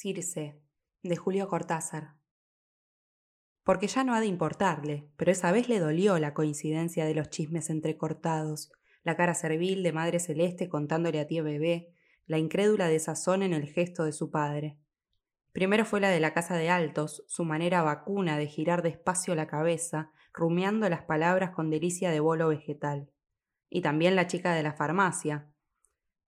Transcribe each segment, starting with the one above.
Circe, de Julio Cortázar. Porque ya no ha de importarle, pero esa vez le dolió la coincidencia de los chismes entrecortados, la cara servil de Madre Celeste contándole a tía Bebé, la incrédula desazón en el gesto de su padre. Primero fue la de la casa de Altos, su manera vacuna de girar despacio la cabeza, rumiando las palabras con delicia de bolo vegetal. Y también la chica de la farmacia.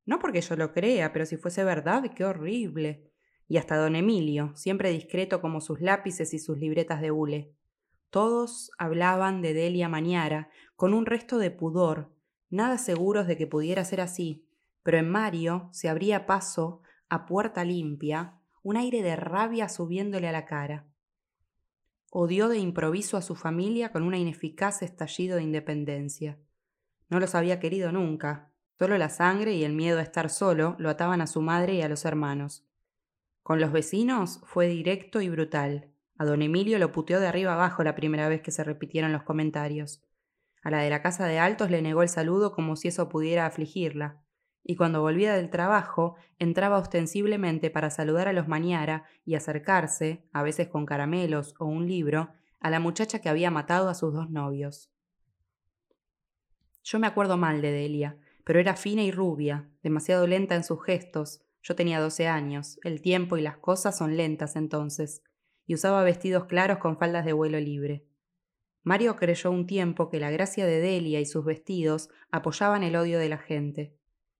No porque yo lo crea, pero si fuese verdad, qué horrible y hasta don Emilio, siempre discreto como sus lápices y sus libretas de hule. Todos hablaban de Delia Mañara, con un resto de pudor, nada seguros de que pudiera ser así, pero en Mario se abría paso, a puerta limpia, un aire de rabia subiéndole a la cara. Odió de improviso a su familia con un ineficaz estallido de independencia. No los había querido nunca, solo la sangre y el miedo a estar solo lo ataban a su madre y a los hermanos. Con los vecinos fue directo y brutal. A don Emilio lo puteó de arriba abajo la primera vez que se repitieron los comentarios. A la de la casa de Altos le negó el saludo como si eso pudiera afligirla. Y cuando volvía del trabajo, entraba ostensiblemente para saludar a los Mañara y acercarse, a veces con caramelos o un libro, a la muchacha que había matado a sus dos novios. Yo me acuerdo mal de Delia, pero era fina y rubia, demasiado lenta en sus gestos, yo tenía doce años, el tiempo y las cosas son lentas entonces, y usaba vestidos claros con faldas de vuelo libre. Mario creyó un tiempo que la gracia de Delia y sus vestidos apoyaban el odio de la gente.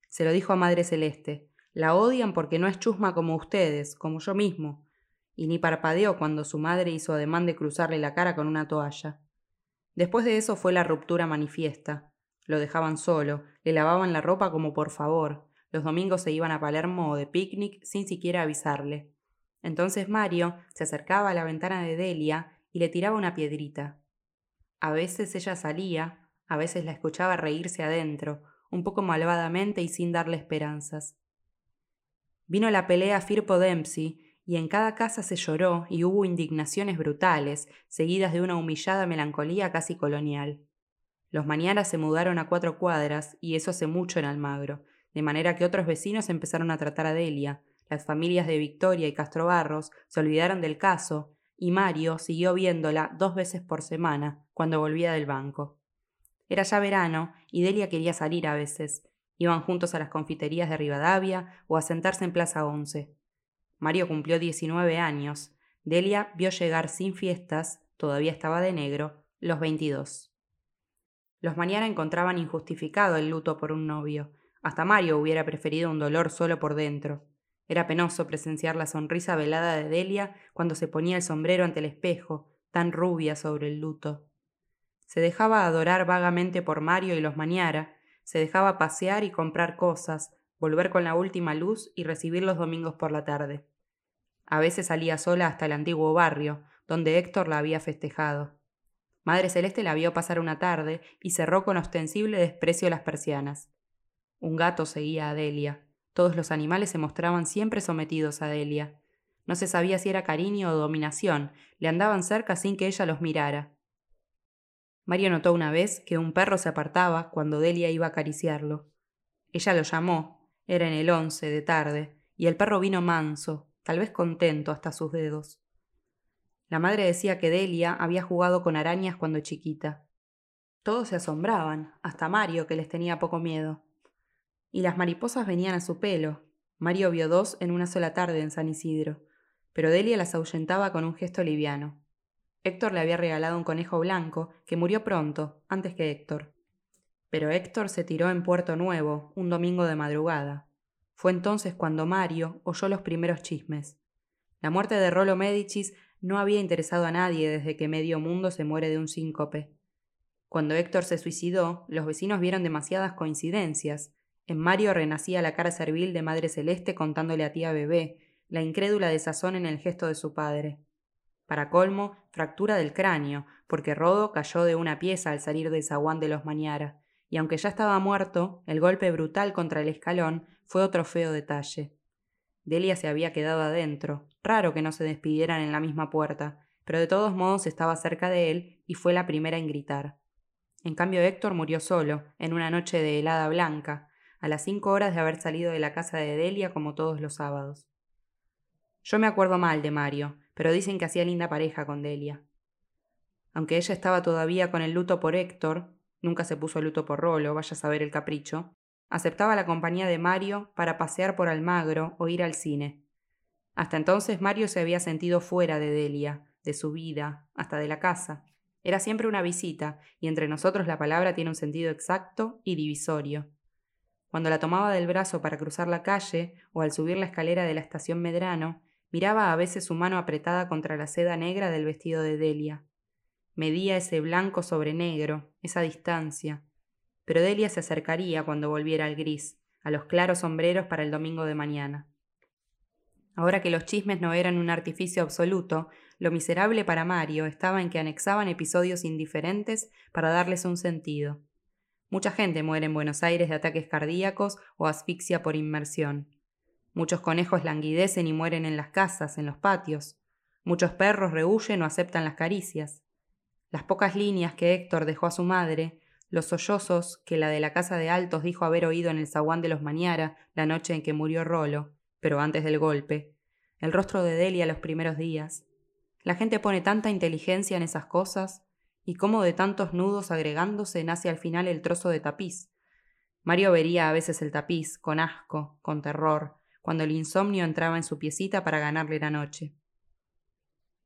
Se lo dijo a Madre Celeste, la odian porque no es chusma como ustedes, como yo mismo, y ni parpadeó cuando su madre hizo ademán de cruzarle la cara con una toalla. Después de eso fue la ruptura manifiesta. Lo dejaban solo, le lavaban la ropa como por favor, los domingos se iban a Palermo de picnic sin siquiera avisarle. Entonces Mario se acercaba a la ventana de Delia y le tiraba una piedrita. A veces ella salía, a veces la escuchaba reírse adentro, un poco malvadamente y sin darle esperanzas. Vino la pelea Firpo Dempsey y en cada casa se lloró y hubo indignaciones brutales, seguidas de una humillada melancolía casi colonial. Los mañanas se mudaron a cuatro cuadras, y eso hace mucho en Almagro, de manera que otros vecinos empezaron a tratar a Delia, las familias de Victoria y Castro Barros se olvidaron del caso, y Mario siguió viéndola dos veces por semana cuando volvía del banco. Era ya verano y Delia quería salir a veces. Iban juntos a las confiterías de Rivadavia o a sentarse en Plaza Once. Mario cumplió 19 años. Delia vio llegar sin fiestas, todavía estaba de negro, los 22. Los Mañana encontraban injustificado el luto por un novio, hasta Mario hubiera preferido un dolor solo por dentro. Era penoso presenciar la sonrisa velada de Delia cuando se ponía el sombrero ante el espejo, tan rubia sobre el luto. Se dejaba adorar vagamente por Mario y los Mañara, se dejaba pasear y comprar cosas, volver con la última luz y recibir los domingos por la tarde. A veces salía sola hasta el antiguo barrio, donde Héctor la había festejado. Madre Celeste la vio pasar una tarde y cerró con ostensible desprecio las persianas. Un gato seguía a Delia. Todos los animales se mostraban siempre sometidos a Delia. No se sabía si era cariño o dominación, le andaban cerca sin que ella los mirara. Mario notó una vez que un perro se apartaba cuando Delia iba a acariciarlo. Ella lo llamó, era en el once de tarde, y el perro vino manso, tal vez contento hasta sus dedos. La madre decía que Delia había jugado con arañas cuando chiquita. Todos se asombraban, hasta Mario, que les tenía poco miedo y las mariposas venían a su pelo. Mario vio dos en una sola tarde en San Isidro, pero Delia las ahuyentaba con un gesto liviano. Héctor le había regalado un conejo blanco que murió pronto, antes que Héctor. Pero Héctor se tiró en Puerto Nuevo, un domingo de madrugada. Fue entonces cuando Mario oyó los primeros chismes. La muerte de Rolo Medicis no había interesado a nadie desde que medio mundo se muere de un síncope. Cuando Héctor se suicidó, los vecinos vieron demasiadas coincidencias, en Mario renacía la cara servil de Madre Celeste contándole a tía Bebé, la incrédula desazón en el gesto de su padre. Para colmo, fractura del cráneo, porque Rodo cayó de una pieza al salir del zaguán de los Mañara, y aunque ya estaba muerto, el golpe brutal contra el escalón fue otro feo detalle. Delia se había quedado adentro, raro que no se despidieran en la misma puerta, pero de todos modos estaba cerca de él y fue la primera en gritar. En cambio Héctor murió solo, en una noche de helada blanca, a las cinco horas de haber salido de la casa de Delia como todos los sábados. Yo me acuerdo mal de Mario, pero dicen que hacía linda pareja con Delia. Aunque ella estaba todavía con el luto por Héctor, nunca se puso luto por Rolo, vaya a saber el capricho, aceptaba la compañía de Mario para pasear por Almagro o ir al cine. Hasta entonces Mario se había sentido fuera de Delia, de su vida, hasta de la casa. Era siempre una visita, y entre nosotros la palabra tiene un sentido exacto y divisorio. Cuando la tomaba del brazo para cruzar la calle o al subir la escalera de la estación Medrano, miraba a veces su mano apretada contra la seda negra del vestido de Delia. Medía ese blanco sobre negro, esa distancia. Pero Delia se acercaría cuando volviera al gris, a los claros sombreros para el domingo de mañana. Ahora que los chismes no eran un artificio absoluto, lo miserable para Mario estaba en que anexaban episodios indiferentes para darles un sentido. Mucha gente muere en Buenos Aires de ataques cardíacos o asfixia por inmersión. Muchos conejos languidecen y mueren en las casas, en los patios. Muchos perros rehuyen o aceptan las caricias. Las pocas líneas que Héctor dejó a su madre, los sollozos que la de la casa de Altos dijo haber oído en el zaguán de los Mañara la noche en que murió Rolo, pero antes del golpe, el rostro de Delia los primeros días. La gente pone tanta inteligencia en esas cosas, y cómo de tantos nudos agregándose nace al final el trozo de tapiz. Mario vería a veces el tapiz, con asco, con terror, cuando el insomnio entraba en su piecita para ganarle la noche.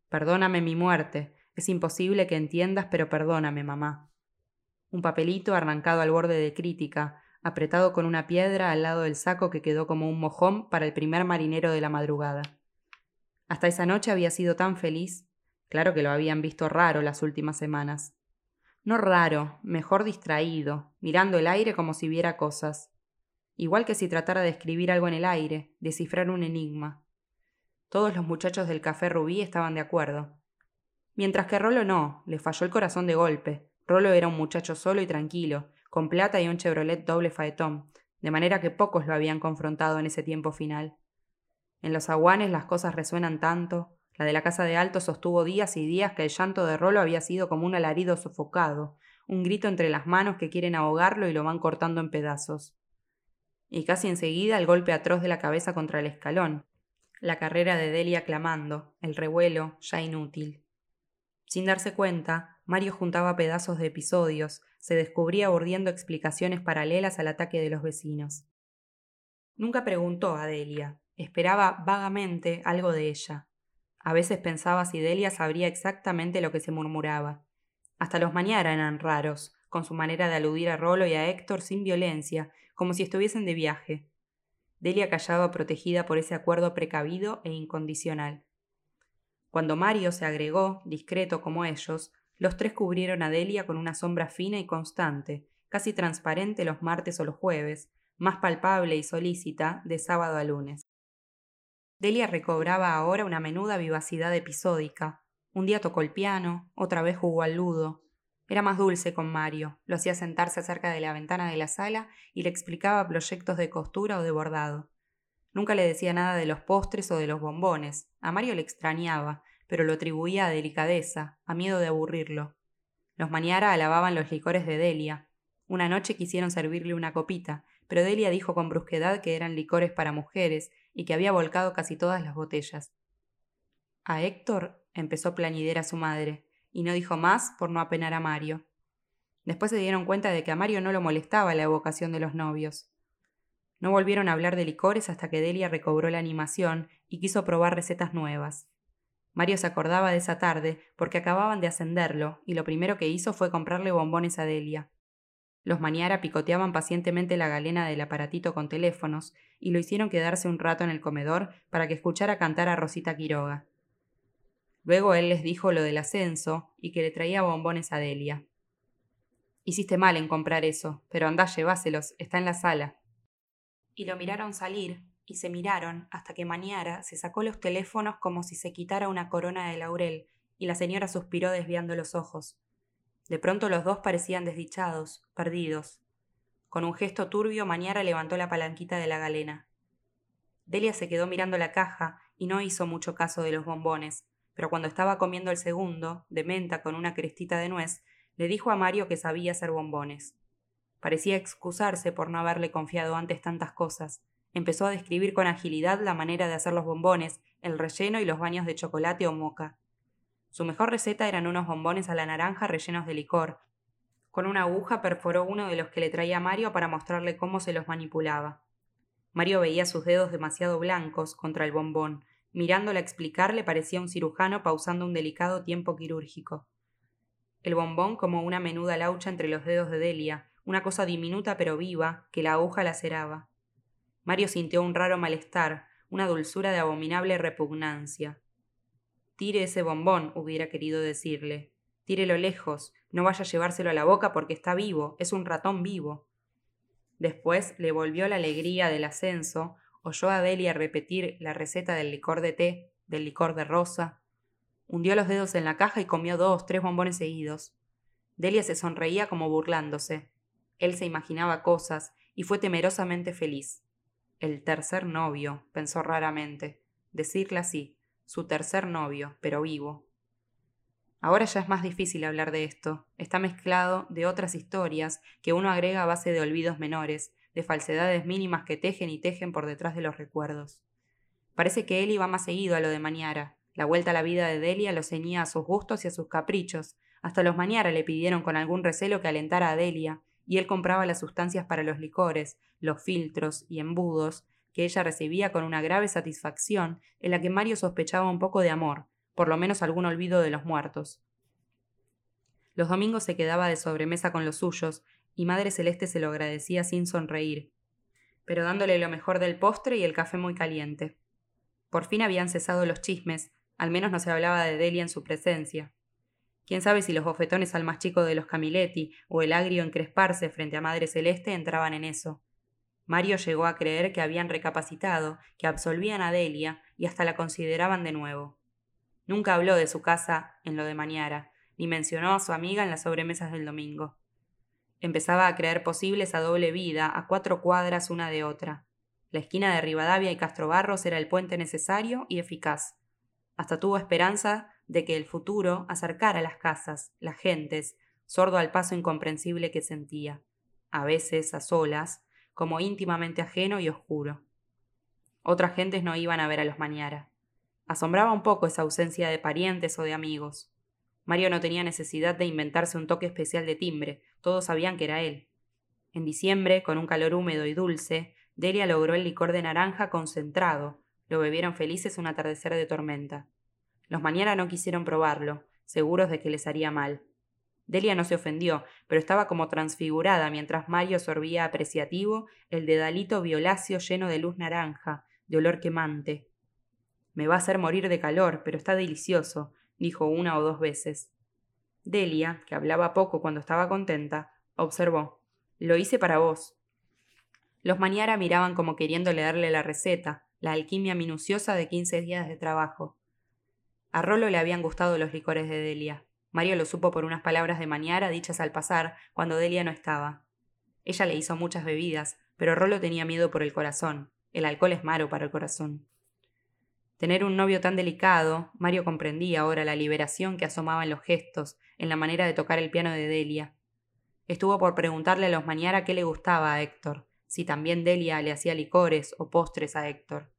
Perdóname mi muerte, es imposible que entiendas, pero perdóname, mamá. Un papelito arrancado al borde de crítica, apretado con una piedra al lado del saco que quedó como un mojón para el primer marinero de la madrugada. Hasta esa noche había sido tan feliz, claro que lo habían visto raro las últimas semanas. No raro, mejor distraído, mirando el aire como si viera cosas igual que si tratara de escribir algo en el aire, descifrar un enigma. Todos los muchachos del café Rubí estaban de acuerdo. Mientras que Rolo no, le falló el corazón de golpe. Rolo era un muchacho solo y tranquilo, con plata y un Chevrolet doble faetón, de manera que pocos lo habían confrontado en ese tiempo final. En los aguanes las cosas resuenan tanto. La de la casa de Alto sostuvo días y días que el llanto de Rolo había sido como un alarido sofocado, un grito entre las manos que quieren ahogarlo y lo van cortando en pedazos y casi enseguida el golpe atroz de la cabeza contra el escalón, la carrera de Delia clamando, el revuelo ya inútil. Sin darse cuenta, Mario juntaba pedazos de episodios, se descubría urdiendo explicaciones paralelas al ataque de los vecinos. Nunca preguntó a Delia, esperaba vagamente algo de ella. A veces pensaba si Delia sabría exactamente lo que se murmuraba. Hasta los mañana eran raros, con su manera de aludir a Rolo y a Héctor sin violencia, como si estuviesen de viaje. Delia callaba protegida por ese acuerdo precavido e incondicional. Cuando Mario se agregó, discreto como ellos, los tres cubrieron a Delia con una sombra fina y constante, casi transparente los martes o los jueves, más palpable y solícita de sábado a lunes. Delia recobraba ahora una menuda vivacidad episódica. Un día tocó el piano, otra vez jugó al ludo, era más dulce con Mario, lo hacía sentarse cerca de la ventana de la sala y le explicaba proyectos de costura o de bordado. Nunca le decía nada de los postres o de los bombones. A Mario le extrañaba, pero lo atribuía a delicadeza, a miedo de aburrirlo. Los Maniara alababan los licores de Delia. Una noche quisieron servirle una copita, pero Delia dijo con brusquedad que eran licores para mujeres y que había volcado casi todas las botellas. A Héctor empezó plañidera su madre y no dijo más por no apenar a Mario. Después se dieron cuenta de que a Mario no lo molestaba la evocación de los novios. No volvieron a hablar de licores hasta que Delia recobró la animación y quiso probar recetas nuevas. Mario se acordaba de esa tarde porque acababan de ascenderlo y lo primero que hizo fue comprarle bombones a Delia. Los Maniara picoteaban pacientemente la galena del aparatito con teléfonos y lo hicieron quedarse un rato en el comedor para que escuchara cantar a Rosita Quiroga. Luego él les dijo lo del ascenso y que le traía bombones a Delia. Hiciste mal en comprar eso, pero andá, lleváselos, está en la sala. Y lo miraron salir, y se miraron hasta que Maniara se sacó los teléfonos como si se quitara una corona de laurel, y la señora suspiró desviando los ojos. De pronto los dos parecían desdichados, perdidos. Con un gesto turbio, Maniara levantó la palanquita de la galena. Delia se quedó mirando la caja y no hizo mucho caso de los bombones, pero cuando estaba comiendo el segundo, de menta con una crestita de nuez, le dijo a Mario que sabía hacer bombones. Parecía excusarse por no haberle confiado antes tantas cosas. Empezó a describir con agilidad la manera de hacer los bombones, el relleno y los baños de chocolate o moca. Su mejor receta eran unos bombones a la naranja rellenos de licor. Con una aguja perforó uno de los que le traía Mario para mostrarle cómo se los manipulaba. Mario veía sus dedos demasiado blancos contra el bombón. Mirándola explicarle parecía un cirujano pausando un delicado tiempo quirúrgico. El bombón como una menuda laucha entre los dedos de Delia, una cosa diminuta pero viva, que la aguja laceraba. Mario sintió un raro malestar, una dulzura de abominable repugnancia. Tire ese bombón, hubiera querido decirle. Tírelo lejos, no vaya a llevárselo a la boca porque está vivo, es un ratón vivo. Después le volvió la alegría del ascenso, oyó a Delia repetir la receta del licor de té, del licor de rosa. Hundió los dedos en la caja y comió dos, tres bombones seguidos. Delia se sonreía como burlándose. Él se imaginaba cosas y fue temerosamente feliz. El tercer novio, pensó raramente. Decirle así, su tercer novio, pero vivo. Ahora ya es más difícil hablar de esto. Está mezclado de otras historias que uno agrega a base de olvidos menores, de falsedades mínimas que tejen y tejen por detrás de los recuerdos. Parece que él iba más seguido a lo de Mañara. La vuelta a la vida de Delia lo ceñía a sus gustos y a sus caprichos. Hasta los Mañara le pidieron con algún recelo que alentara a Delia, y él compraba las sustancias para los licores, los filtros y embudos, que ella recibía con una grave satisfacción, en la que Mario sospechaba un poco de amor, por lo menos algún olvido de los muertos. Los domingos se quedaba de sobremesa con los suyos, y Madre Celeste se lo agradecía sin sonreír, pero dándole lo mejor del postre y el café muy caliente. Por fin habían cesado los chismes, al menos no se hablaba de Delia en su presencia. Quién sabe si los bofetones al más chico de los Camiletti o el agrio encresparse frente a Madre Celeste entraban en eso. Mario llegó a creer que habían recapacitado, que absolvían a Delia y hasta la consideraban de nuevo. Nunca habló de su casa en lo de Mañara, ni mencionó a su amiga en las sobremesas del domingo. Empezaba a creer posible esa doble vida a cuatro cuadras una de otra. La esquina de Rivadavia y Castro Barros era el puente necesario y eficaz. Hasta tuvo esperanza de que el futuro acercara las casas, las gentes, sordo al paso incomprensible que sentía, a veces a solas, como íntimamente ajeno y oscuro. Otras gentes no iban a ver a los Mañara. Asombraba un poco esa ausencia de parientes o de amigos. Mario no tenía necesidad de inventarse un toque especial de timbre, todos sabían que era él. En diciembre, con un calor húmedo y dulce, Delia logró el licor de naranja concentrado. Lo bebieron felices un atardecer de tormenta. Los Mañara no quisieron probarlo, seguros de que les haría mal. Delia no se ofendió, pero estaba como transfigurada mientras Mario sorbía apreciativo el dedalito violáceo lleno de luz naranja, de olor quemante. Me va a hacer morir de calor, pero está delicioso, dijo una o dos veces. Delia, que hablaba poco cuando estaba contenta, observó. Lo hice para vos. Los Maniara miraban como queriendo leerle la receta, la alquimia minuciosa de quince días de trabajo. A Rolo le habían gustado los licores de Delia. Mario lo supo por unas palabras de Maniara dichas al pasar, cuando Delia no estaba. Ella le hizo muchas bebidas, pero Rolo tenía miedo por el corazón. El alcohol es malo para el corazón. Tener un novio tan delicado, Mario comprendía ahora la liberación que asomaba en los gestos, en la manera de tocar el piano de Delia. Estuvo por preguntarle a los Maniara qué le gustaba a Héctor, si también Delia le hacía licores o postres a Héctor.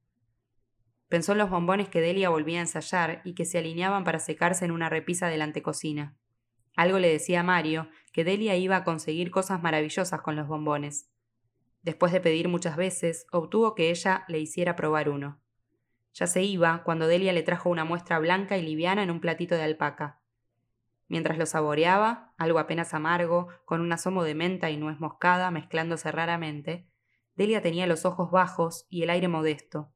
Pensó en los bombones que Delia volvía a ensayar y que se alineaban para secarse en una repisa de la antecocina. Algo le decía a Mario que Delia iba a conseguir cosas maravillosas con los bombones. Después de pedir muchas veces, obtuvo que ella le hiciera probar uno. Ya se iba cuando Delia le trajo una muestra blanca y liviana en un platito de alpaca. Mientras lo saboreaba, algo apenas amargo, con un asomo de menta y nuez moscada mezclándose raramente, Delia tenía los ojos bajos y el aire modesto,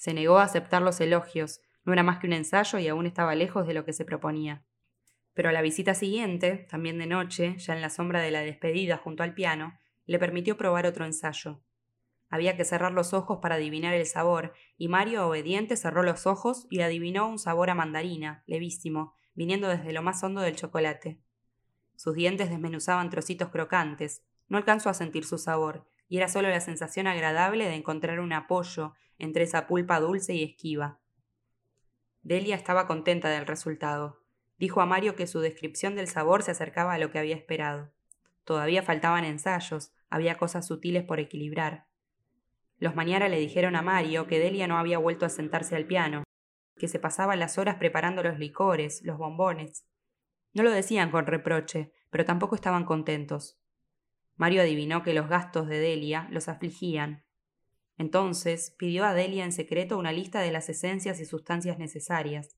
se negó a aceptar los elogios, no era más que un ensayo y aún estaba lejos de lo que se proponía. Pero a la visita siguiente, también de noche, ya en la sombra de la despedida junto al piano, le permitió probar otro ensayo. Había que cerrar los ojos para adivinar el sabor, y Mario, obediente, cerró los ojos y adivinó un sabor a mandarina, levísimo, viniendo desde lo más hondo del chocolate. Sus dientes desmenuzaban trocitos crocantes. No alcanzó a sentir su sabor, y era solo la sensación agradable de encontrar un apoyo entre esa pulpa dulce y esquiva. Delia estaba contenta del resultado. Dijo a Mario que su descripción del sabor se acercaba a lo que había esperado. Todavía faltaban ensayos, había cosas sutiles por equilibrar. Los Mañara le dijeron a Mario que Delia no había vuelto a sentarse al piano, que se pasaba las horas preparando los licores, los bombones. No lo decían con reproche, pero tampoco estaban contentos. Mario adivinó que los gastos de Delia los afligían. Entonces pidió a Delia en secreto una lista de las esencias y sustancias necesarias.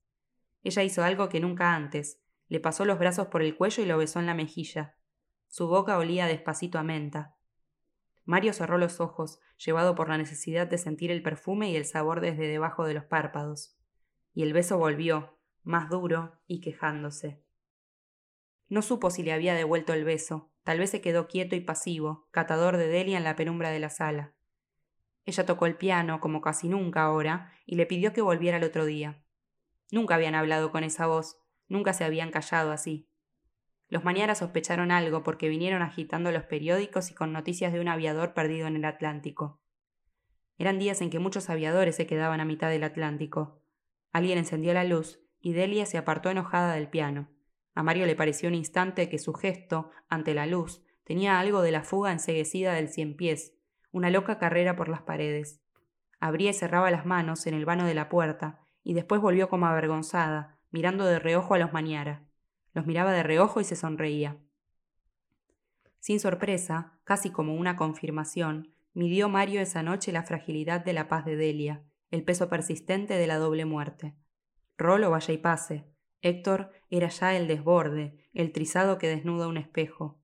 Ella hizo algo que nunca antes, le pasó los brazos por el cuello y lo besó en la mejilla. Su boca olía despacito a menta. Mario cerró los ojos, llevado por la necesidad de sentir el perfume y el sabor desde debajo de los párpados. Y el beso volvió, más duro y quejándose. No supo si le había devuelto el beso, tal vez se quedó quieto y pasivo, catador de Delia en la penumbra de la sala. Ella tocó el piano, como casi nunca ahora, y le pidió que volviera el otro día. Nunca habían hablado con esa voz, nunca se habían callado así. Los Mañara sospecharon algo porque vinieron agitando los periódicos y con noticias de un aviador perdido en el Atlántico. Eran días en que muchos aviadores se quedaban a mitad del Atlántico. Alguien encendió la luz y Delia se apartó enojada del piano. A Mario le pareció un instante que su gesto, ante la luz, tenía algo de la fuga enseguecida del cien pies, una loca carrera por las paredes. Abría y cerraba las manos en el vano de la puerta, y después volvió como avergonzada, mirando de reojo a los Mañara. Los miraba de reojo y se sonreía. Sin sorpresa, casi como una confirmación, midió Mario esa noche la fragilidad de la paz de Delia, el peso persistente de la doble muerte. Rolo vaya y pase. Héctor era ya el desborde, el trizado que desnuda un espejo.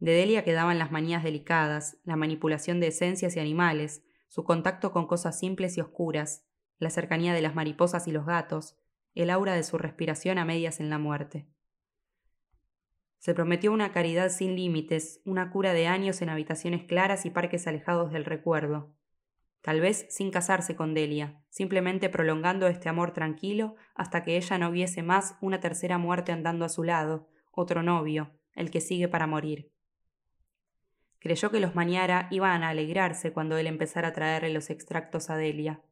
De Delia quedaban las manías delicadas, la manipulación de esencias y animales, su contacto con cosas simples y oscuras, la cercanía de las mariposas y los gatos, el aura de su respiración a medias en la muerte. Se prometió una caridad sin límites, una cura de años en habitaciones claras y parques alejados del recuerdo. Tal vez sin casarse con Delia, simplemente prolongando este amor tranquilo hasta que ella no viese más una tercera muerte andando a su lado, otro novio, el que sigue para morir. Creyó que los Mañara iban a alegrarse cuando él empezara a traerle los extractos a Delia.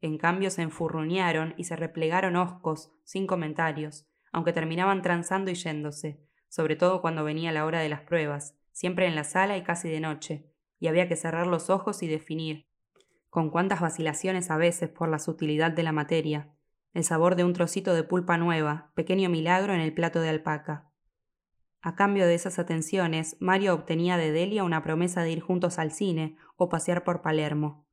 En cambio se enfurruñaron y se replegaron hoscos, sin comentarios, aunque terminaban transando y yéndose, sobre todo cuando venía la hora de las pruebas, siempre en la sala y casi de noche, y había que cerrar los ojos y definir, con cuántas vacilaciones a veces por la sutilidad de la materia, el sabor de un trocito de pulpa nueva, pequeño milagro en el plato de alpaca. A cambio de esas atenciones, Mario obtenía de Delia una promesa de ir juntos al cine o pasear por Palermo.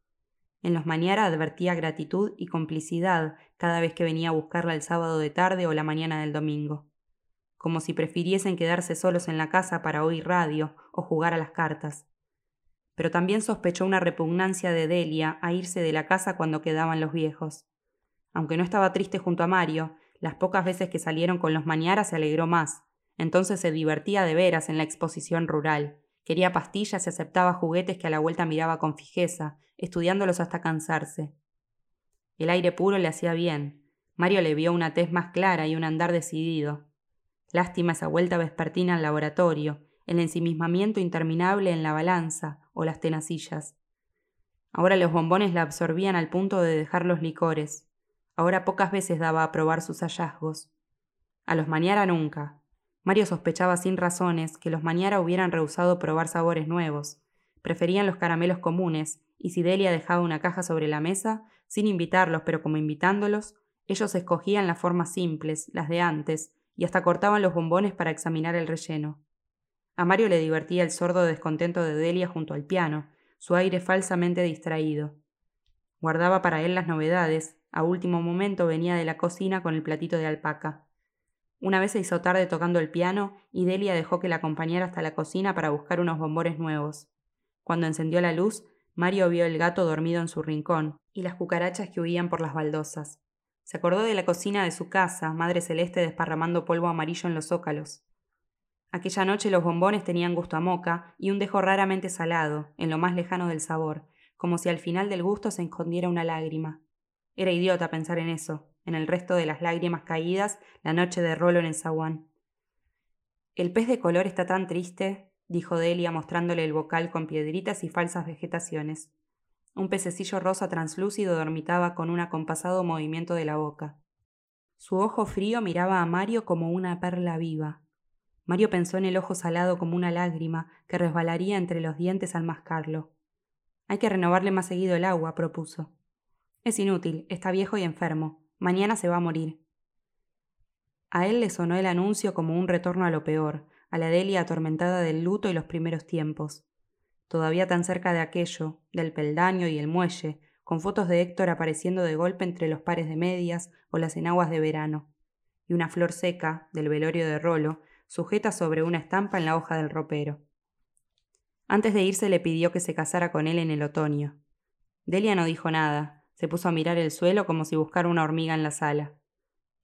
En los Mañara advertía gratitud y complicidad cada vez que venía a buscarla el sábado de tarde o la mañana del domingo como si prefiriesen quedarse solos en la casa para oír radio o jugar a las cartas. Pero también sospechó una repugnancia de Delia a irse de la casa cuando quedaban los viejos. Aunque no estaba triste junto a Mario, las pocas veces que salieron con los mañaras se alegró más. Entonces se divertía de veras en la exposición rural. Quería pastillas y aceptaba juguetes que a la vuelta miraba con fijeza, estudiándolos hasta cansarse. El aire puro le hacía bien. Mario le vio una tez más clara y un andar decidido. Lástima esa vuelta vespertina al laboratorio, el ensimismamiento interminable en la balanza o las tenacillas. Ahora los bombones la absorbían al punto de dejar los licores. Ahora pocas veces daba a probar sus hallazgos. A los Mañara nunca. Mario sospechaba sin razones que los Mañara hubieran rehusado probar sabores nuevos. Preferían los caramelos comunes, y si Delia dejaba una caja sobre la mesa, sin invitarlos pero como invitándolos, ellos escogían las formas simples, las de antes, y hasta cortaban los bombones para examinar el relleno. A Mario le divertía el sordo descontento de Delia junto al piano, su aire falsamente distraído. Guardaba para él las novedades, a último momento venía de la cocina con el platito de alpaca. Una vez se hizo tarde tocando el piano y Delia dejó que la acompañara hasta la cocina para buscar unos bombones nuevos. Cuando encendió la luz, Mario vio el gato dormido en su rincón y las cucarachas que huían por las baldosas. Se acordó de la cocina de su casa, Madre Celeste desparramando polvo amarillo en los zócalos. Aquella noche los bombones tenían gusto a moca y un dejo raramente salado, en lo más lejano del sabor, como si al final del gusto se escondiera una lágrima. Era idiota pensar en eso, en el resto de las lágrimas caídas la noche de rolo en el zaguán. El pez de color está tan triste, dijo Delia mostrándole el bocal con piedritas y falsas vegetaciones. Un pececillo rosa translúcido dormitaba con un acompasado movimiento de la boca. Su ojo frío miraba a Mario como una perla viva. Mario pensó en el ojo salado como una lágrima que resbalaría entre los dientes al mascarlo. Hay que renovarle más seguido el agua, propuso. Es inútil, está viejo y enfermo. Mañana se va a morir. A él le sonó el anuncio como un retorno a lo peor, a la Delia atormentada del luto y los primeros tiempos. Todavía tan cerca de aquello, del peldaño y el muelle, con fotos de Héctor apareciendo de golpe entre los pares de medias o las enaguas de verano, y una flor seca, del velorio de Rolo, sujeta sobre una estampa en la hoja del ropero. Antes de irse le pidió que se casara con él en el otoño. Delia no dijo nada, se puso a mirar el suelo como si buscara una hormiga en la sala.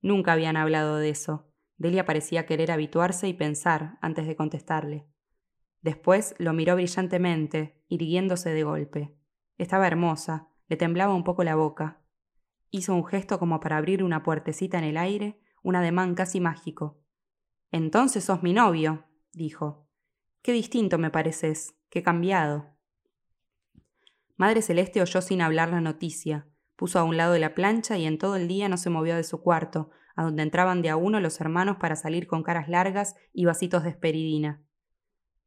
Nunca habían hablado de eso. Delia parecía querer habituarse y pensar antes de contestarle. Después lo miró brillantemente, irguiéndose de golpe. Estaba hermosa, le temblaba un poco la boca. Hizo un gesto como para abrir una puertecita en el aire, un ademán casi mágico. Entonces sos mi novio, dijo. Qué distinto me pareces, qué cambiado. Madre Celeste oyó sin hablar la noticia, puso a un lado de la plancha y en todo el día no se movió de su cuarto, a donde entraban de a uno los hermanos para salir con caras largas y vasitos de esperidina.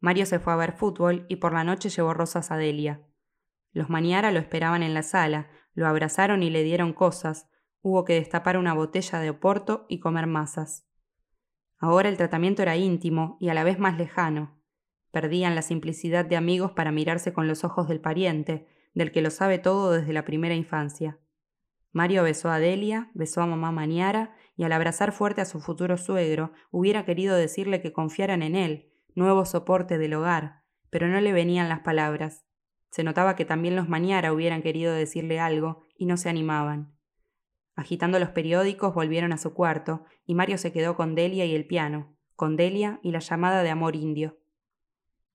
Mario se fue a ver fútbol y por la noche llevó rosas a Delia. Los Maniara lo esperaban en la sala, lo abrazaron y le dieron cosas, hubo que destapar una botella de oporto y comer masas. Ahora el tratamiento era íntimo y a la vez más lejano. Perdían la simplicidad de amigos para mirarse con los ojos del pariente, del que lo sabe todo desde la primera infancia. Mario besó a Delia, besó a mamá Maniara y al abrazar fuerte a su futuro suegro hubiera querido decirle que confiaran en él, nuevo soporte del hogar, pero no le venían las palabras. Se notaba que también los Maniara hubieran querido decirle algo y no se animaban. Agitando los periódicos volvieron a su cuarto y Mario se quedó con Delia y el piano, con Delia y la llamada de amor indio.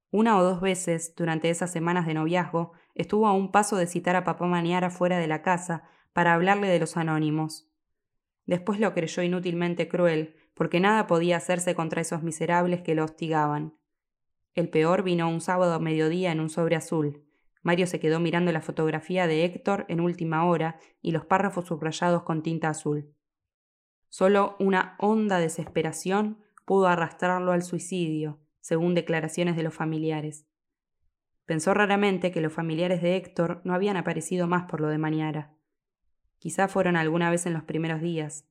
Una o dos veces, durante esas semanas de noviazgo, estuvo a un paso de citar a papá Maniara fuera de la casa para hablarle de los anónimos. Después lo creyó inútilmente cruel, porque nada podía hacerse contra esos miserables que lo hostigaban. El peor vino un sábado a mediodía en un sobre azul. Mario se quedó mirando la fotografía de Héctor en última hora y los párrafos subrayados con tinta azul. Solo una honda desesperación pudo arrastrarlo al suicidio, según declaraciones de los familiares. Pensó raramente que los familiares de Héctor no habían aparecido más por lo de Maniara. Quizá fueron alguna vez en los primeros días.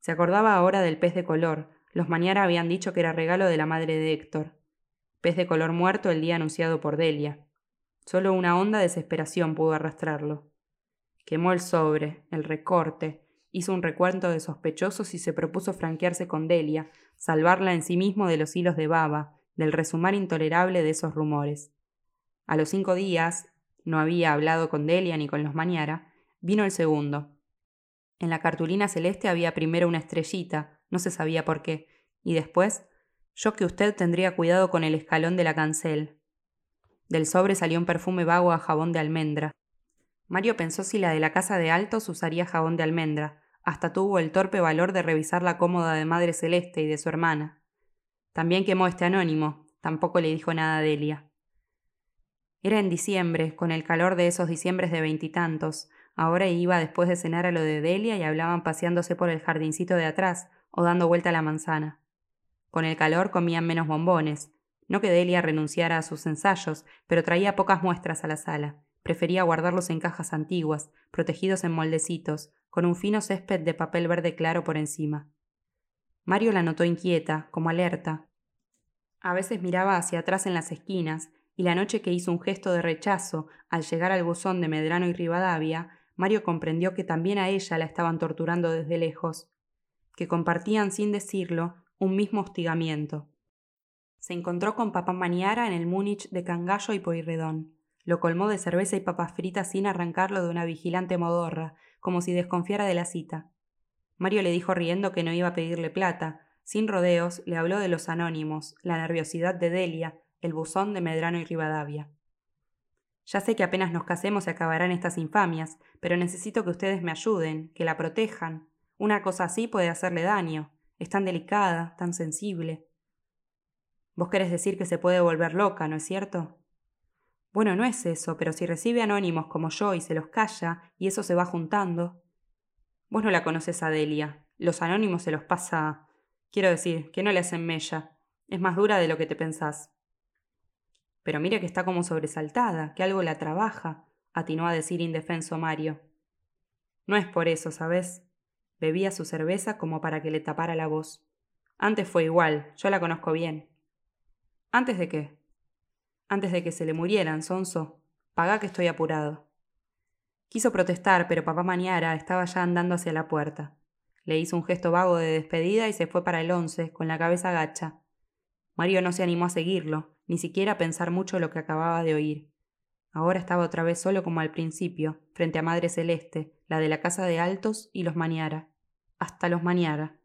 Se acordaba ahora del pez de color. Los Maniara habían dicho que era regalo de la madre de Héctor. Pez de color muerto el día anunciado por Delia. Solo una honda desesperación pudo arrastrarlo. Quemó el sobre, el recorte, hizo un recuento de sospechosos y se propuso franquearse con Delia, salvarla en sí mismo de los hilos de baba, del resumar intolerable de esos rumores. A los cinco días, no había hablado con Delia ni con los Mañara, vino el segundo. En la cartulina celeste había primero una estrellita, no se sabía por qué, y después, yo que usted tendría cuidado con el escalón de la cancel. Del sobre salió un perfume vago a jabón de almendra. Mario pensó si la de la casa de Altos usaría jabón de almendra, hasta tuvo el torpe valor de revisar la cómoda de Madre Celeste y de su hermana. También quemó este anónimo. Tampoco le dijo nada a Delia. Era en diciembre, con el calor de esos diciembres de veintitantos. Ahora iba después de cenar a lo de Delia y hablaban paseándose por el jardincito de atrás o dando vuelta a la manzana. Con el calor comían menos bombones. No que Delia renunciara a sus ensayos, pero traía pocas muestras a la sala. Prefería guardarlos en cajas antiguas, protegidos en moldecitos, con un fino césped de papel verde claro por encima. Mario la notó inquieta, como alerta, a veces miraba hacia atrás en las esquinas, y la noche que hizo un gesto de rechazo al llegar al buzón de Medrano y Rivadavia, Mario comprendió que también a ella la estaban torturando desde lejos, que compartían sin decirlo un mismo hostigamiento. Se encontró con papá Maniara en el Múnich de Cangallo y Poirredón. Lo colmó de cerveza y papas fritas sin arrancarlo de una vigilante modorra, como si desconfiara de la cita. Mario le dijo riendo que no iba a pedirle plata, sin rodeos, le habló de los anónimos, la nerviosidad de Delia, el buzón de Medrano y Rivadavia. Ya sé que apenas nos casemos se acabarán estas infamias, pero necesito que ustedes me ayuden, que la protejan. Una cosa así puede hacerle daño. Es tan delicada, tan sensible. Vos querés decir que se puede volver loca, ¿no es cierto? Bueno, no es eso, pero si recibe anónimos como yo y se los calla, y eso se va juntando. Vos no la conoces a Delia. Los anónimos se los pasa Quiero decir, que no le hacen mella. Es más dura de lo que te pensás. Pero mire que está como sobresaltada, que algo la trabaja. atinó a decir indefenso Mario. No es por eso, ¿sabes? Bebía su cerveza como para que le tapara la voz. Antes fue igual, yo la conozco bien. ¿Antes de qué? Antes de que se le murieran, Sonso. Pagá que estoy apurado. Quiso protestar, pero papá Mañara estaba ya andando hacia la puerta. Le hizo un gesto vago de despedida y se fue para el once, con la cabeza gacha. Mario no se animó a seguirlo, ni siquiera pensar mucho lo que acababa de oír. Ahora estaba otra vez solo como al principio, frente a Madre Celeste, la de la casa de Altos y los Maniara. Hasta los Maniara.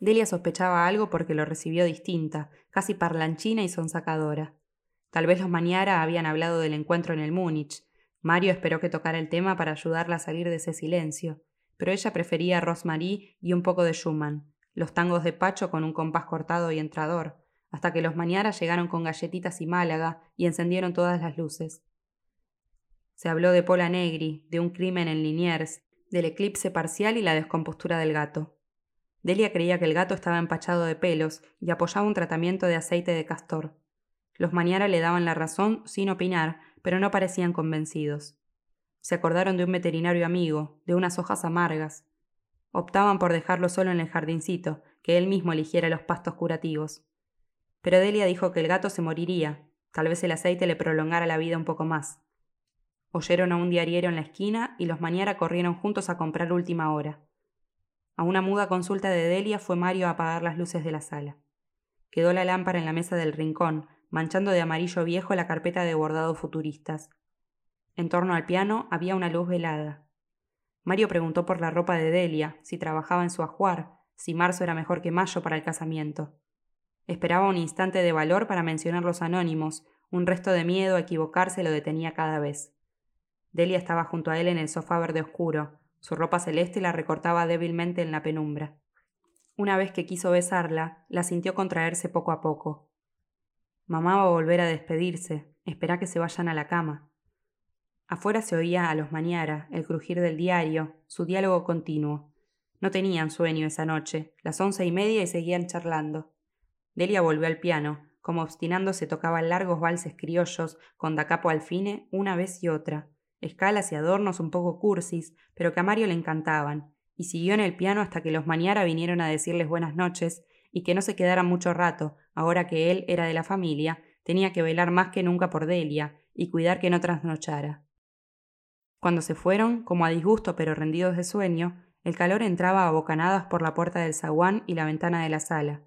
Delia sospechaba algo porque lo recibió distinta, casi parlanchina y sonsacadora. Tal vez los Maniara habían hablado del encuentro en el Múnich. Mario esperó que tocara el tema para ayudarla a salir de ese silencio, pero ella prefería Rosmarie y un poco de Schumann, los tangos de Pacho con un compás cortado y entrador, hasta que los Maniara llegaron con galletitas y Málaga y encendieron todas las luces. Se habló de Pola Negri, de un crimen en Liniers, del eclipse parcial y la descompostura del gato. Delia creía que el gato estaba empachado de pelos y apoyaba un tratamiento de aceite de castor. Los Maniara le daban la razón sin opinar, pero no parecían convencidos. Se acordaron de un veterinario amigo, de unas hojas amargas. Optaban por dejarlo solo en el jardincito, que él mismo eligiera los pastos curativos pero Delia dijo que el gato se moriría, tal vez el aceite le prolongara la vida un poco más. Oyeron a un diariero en la esquina y los Maniara corrieron juntos a comprar última hora. A una muda consulta de Delia fue Mario a apagar las luces de la sala. Quedó la lámpara en la mesa del rincón, manchando de amarillo viejo la carpeta de bordados futuristas. En torno al piano había una luz velada. Mario preguntó por la ropa de Delia, si trabajaba en su ajuar, si marzo era mejor que mayo para el casamiento. Esperaba un instante de valor para mencionar los anónimos, un resto de miedo a equivocarse lo detenía cada vez. Delia estaba junto a él en el sofá verde oscuro, su ropa celeste la recortaba débilmente en la penumbra. Una vez que quiso besarla, la sintió contraerse poco a poco. Mamá va a volver a despedirse, espera que se vayan a la cama. Afuera se oía a los mañara, el crujir del diario, su diálogo continuo. No tenían sueño esa noche, las once y media y seguían charlando. Delia volvió al piano, como obstinándose tocaba largos valses criollos con da capo al fine una vez y otra, escalas y adornos un poco cursis, pero que a Mario le encantaban, y siguió en el piano hasta que los Maniara vinieron a decirles buenas noches y que no se quedaran mucho rato, ahora que él era de la familia, tenía que velar más que nunca por Delia y cuidar que no trasnochara. Cuando se fueron, como a disgusto pero rendidos de sueño, el calor entraba a bocanadas por la puerta del zaguán y la ventana de la sala.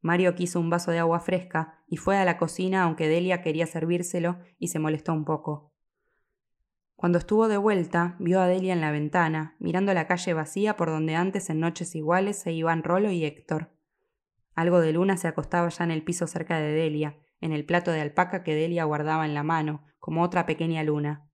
Mario quiso un vaso de agua fresca y fue a la cocina aunque Delia quería servírselo y se molestó un poco. Cuando estuvo de vuelta, vio a Delia en la ventana, mirando la calle vacía por donde antes en noches iguales se iban Rolo y Héctor. Algo de luna se acostaba ya en el piso cerca de Delia, en el plato de alpaca que Delia guardaba en la mano, como otra pequeña luna.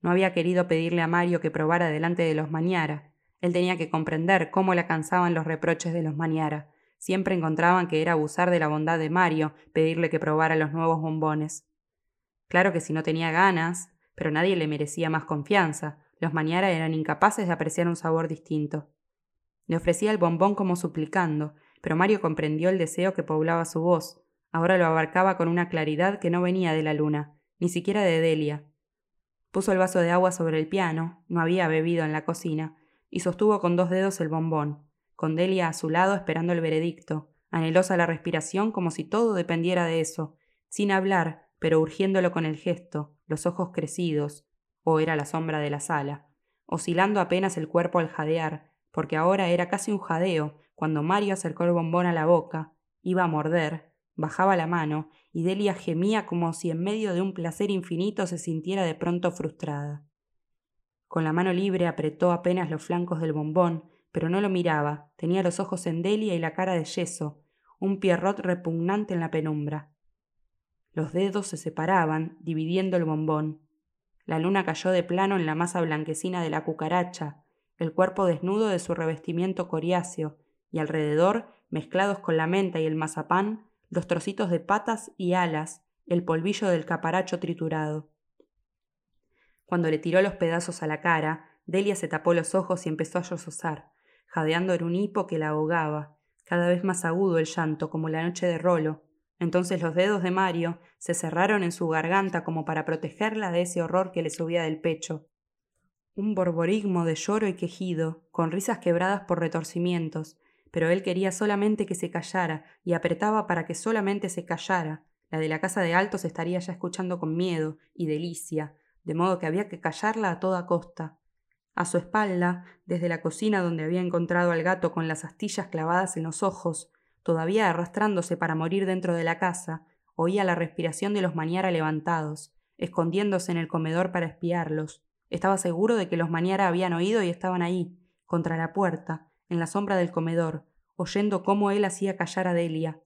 No había querido pedirle a Mario que probara delante de los Mañara. Él tenía que comprender cómo la cansaban los reproches de los Mañara, Siempre encontraban que era abusar de la bondad de Mario pedirle que probara los nuevos bombones. Claro que si no tenía ganas, pero nadie le merecía más confianza. Los Mañara eran incapaces de apreciar un sabor distinto. Le ofrecía el bombón como suplicando, pero Mario comprendió el deseo que poblaba su voz. Ahora lo abarcaba con una claridad que no venía de la luna, ni siquiera de Delia. Puso el vaso de agua sobre el piano, no había bebido en la cocina, y sostuvo con dos dedos el bombón con Delia a su lado esperando el veredicto, anhelosa la respiración como si todo dependiera de eso, sin hablar, pero urgiéndolo con el gesto, los ojos crecidos, o era la sombra de la sala, oscilando apenas el cuerpo al jadear, porque ahora era casi un jadeo, cuando Mario acercó el bombón a la boca, iba a morder, bajaba la mano, y Delia gemía como si en medio de un placer infinito se sintiera de pronto frustrada. Con la mano libre apretó apenas los flancos del bombón, pero no lo miraba, tenía los ojos en Delia y la cara de yeso, un pierrot repugnante en la penumbra. Los dedos se separaban, dividiendo el bombón. La luna cayó de plano en la masa blanquecina de la cucaracha, el cuerpo desnudo de su revestimiento coriáceo, y alrededor, mezclados con la menta y el mazapán, los trocitos de patas y alas, el polvillo del caparacho triturado. Cuando le tiró los pedazos a la cara, Delia se tapó los ojos y empezó a sollozar jadeando era un hipo que la ahogaba, cada vez más agudo el llanto, como la noche de Rolo. Entonces los dedos de Mario se cerraron en su garganta como para protegerla de ese horror que le subía del pecho. Un borborigmo de lloro y quejido, con risas quebradas por retorcimientos, pero él quería solamente que se callara y apretaba para que solamente se callara. La de la casa de Altos estaría ya escuchando con miedo y delicia, de modo que había que callarla a toda costa. A su espalda, desde la cocina donde había encontrado al gato con las astillas clavadas en los ojos, todavía arrastrándose para morir dentro de la casa, oía la respiración de los Maniara levantados, escondiéndose en el comedor para espiarlos. Estaba seguro de que los Maniara habían oído y estaban ahí, contra la puerta, en la sombra del comedor, oyendo cómo él hacía callar a Delia.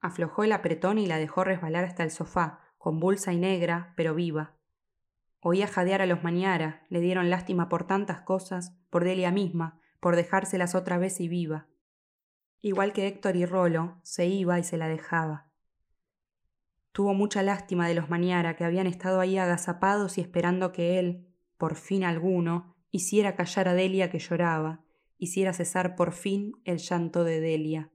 Aflojó el apretón y la dejó resbalar hasta el sofá, convulsa y negra, pero viva. Oía jadear a los Maniara, le dieron lástima por tantas cosas, por Delia misma, por dejárselas otra vez y viva. Igual que Héctor y Rolo, se iba y se la dejaba. Tuvo mucha lástima de los Maniara que habían estado ahí agazapados y esperando que él, por fin alguno, hiciera callar a Delia que lloraba, hiciera cesar por fin el llanto de Delia.